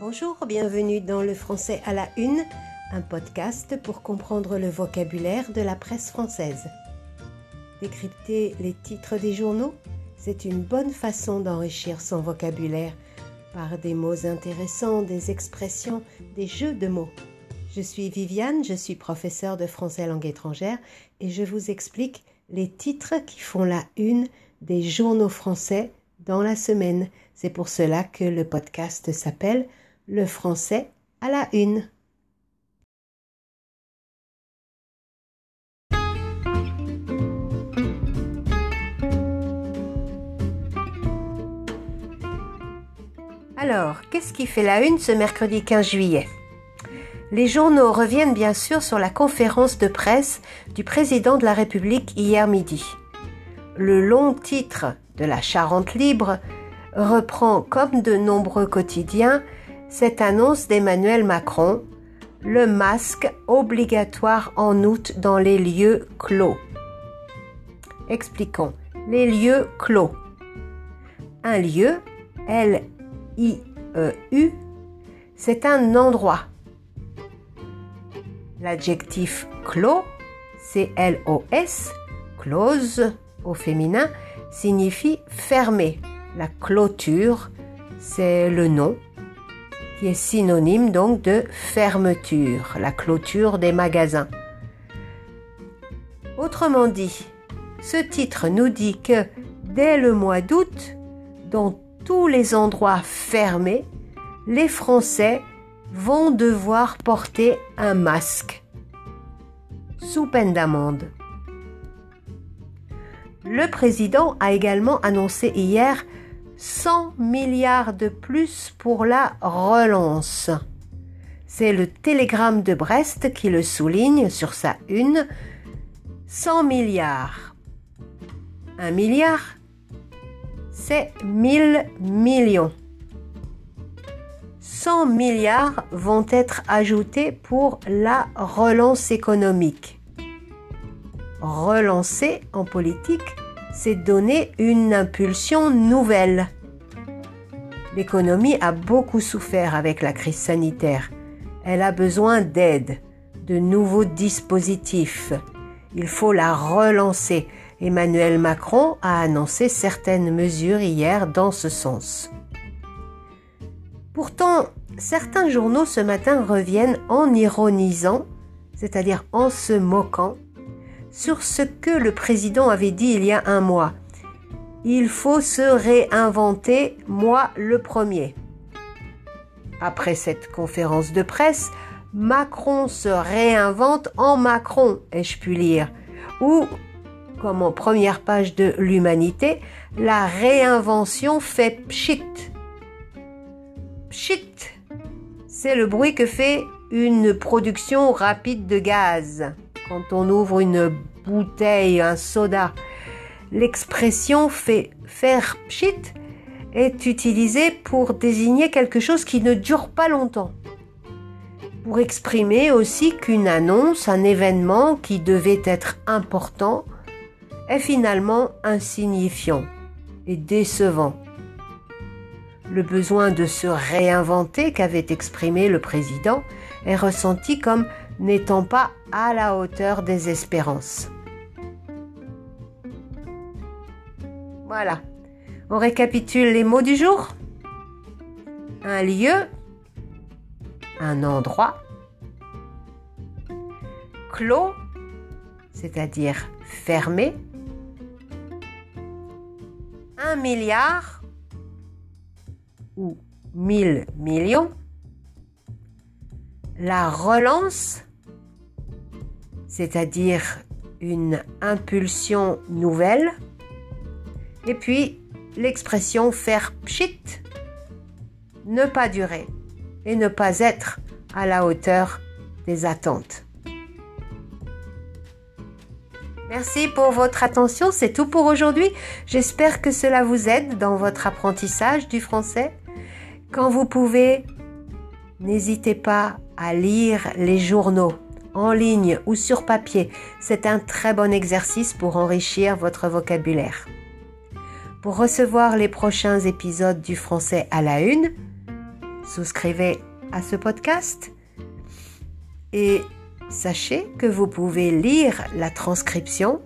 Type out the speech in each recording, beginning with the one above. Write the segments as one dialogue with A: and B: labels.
A: Bonjour, bienvenue dans le français à la une, un podcast pour comprendre le vocabulaire de la presse française. Décrypter les titres des journaux, c'est une bonne façon d'enrichir son vocabulaire par des mots intéressants, des expressions, des jeux de mots. Je suis Viviane, je suis professeure de français langue étrangère et je vous explique les titres qui font la une des journaux français dans la semaine. C'est pour cela que le podcast s'appelle Le français à la une. Alors, qu'est-ce qui fait la une ce mercredi 15 juillet? Les journaux reviennent bien sûr sur la conférence de presse du président de la République hier midi. Le long titre de la Charente libre reprend, comme de nombreux quotidiens, cette annonce d'Emmanuel Macron, le masque obligatoire en août dans les lieux clos. Expliquons. Les lieux clos. Un lieu, L-I-E-U, c'est un endroit. L'adjectif clos, C-L-O-S, close au féminin, signifie fermé. La clôture, c'est le nom est synonyme donc de fermeture, la clôture des magasins. Autrement dit, ce titre nous dit que dès le mois d'août, dans tous les endroits fermés, les Français vont devoir porter un masque sous peine d'amende. Le président a également annoncé hier 100 milliards de plus pour la relance. C'est le télégramme de Brest qui le souligne sur sa une. 100 milliards. Un milliard, c'est 1000 millions. 100 milliards vont être ajoutés pour la relance économique. Relancer en politique, c'est donner une impulsion nouvelle. L'économie a beaucoup souffert avec la crise sanitaire. Elle a besoin d'aide, de nouveaux dispositifs. Il faut la relancer. Emmanuel Macron a annoncé certaines mesures hier dans ce sens. Pourtant, certains journaux ce matin reviennent en ironisant, c'est-à-dire en se moquant, sur ce que le président avait dit il y a un mois. Il faut se réinventer, moi le premier. Après cette conférence de presse, Macron se réinvente en Macron, ai-je pu lire. Ou, comme en première page de l'Humanité, la réinvention fait pchit. Pchit, c'est le bruit que fait une production rapide de gaz quand on ouvre une bouteille, un soda. L'expression fait faire pchit est utilisée pour désigner quelque chose qui ne dure pas longtemps. Pour exprimer aussi qu'une annonce, un événement qui devait être important, est finalement insignifiant et décevant. Le besoin de se réinventer qu'avait exprimé le président est ressenti comme n'étant pas à la hauteur des espérances. Voilà. On récapitule les mots du jour. Un lieu, un endroit, clos, c'est-à-dire fermé, un milliard ou mille millions, la relance, c'est-à-dire une impulsion nouvelle, et puis l'expression faire pchit, ne pas durer et ne pas être à la hauteur des attentes. Merci pour votre attention, c'est tout pour aujourd'hui. J'espère que cela vous aide dans votre apprentissage du français. Quand vous pouvez, n'hésitez pas à lire les journaux en ligne ou sur papier. C'est un très bon exercice pour enrichir votre vocabulaire. Pour recevoir les prochains épisodes du français à la une, souscrivez à ce podcast et sachez que vous pouvez lire la transcription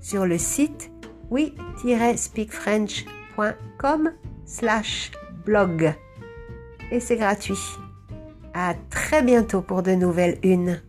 A: sur le site oui-speakfrench.com slash blog. Et c'est gratuit. À très bientôt pour de nouvelles unes.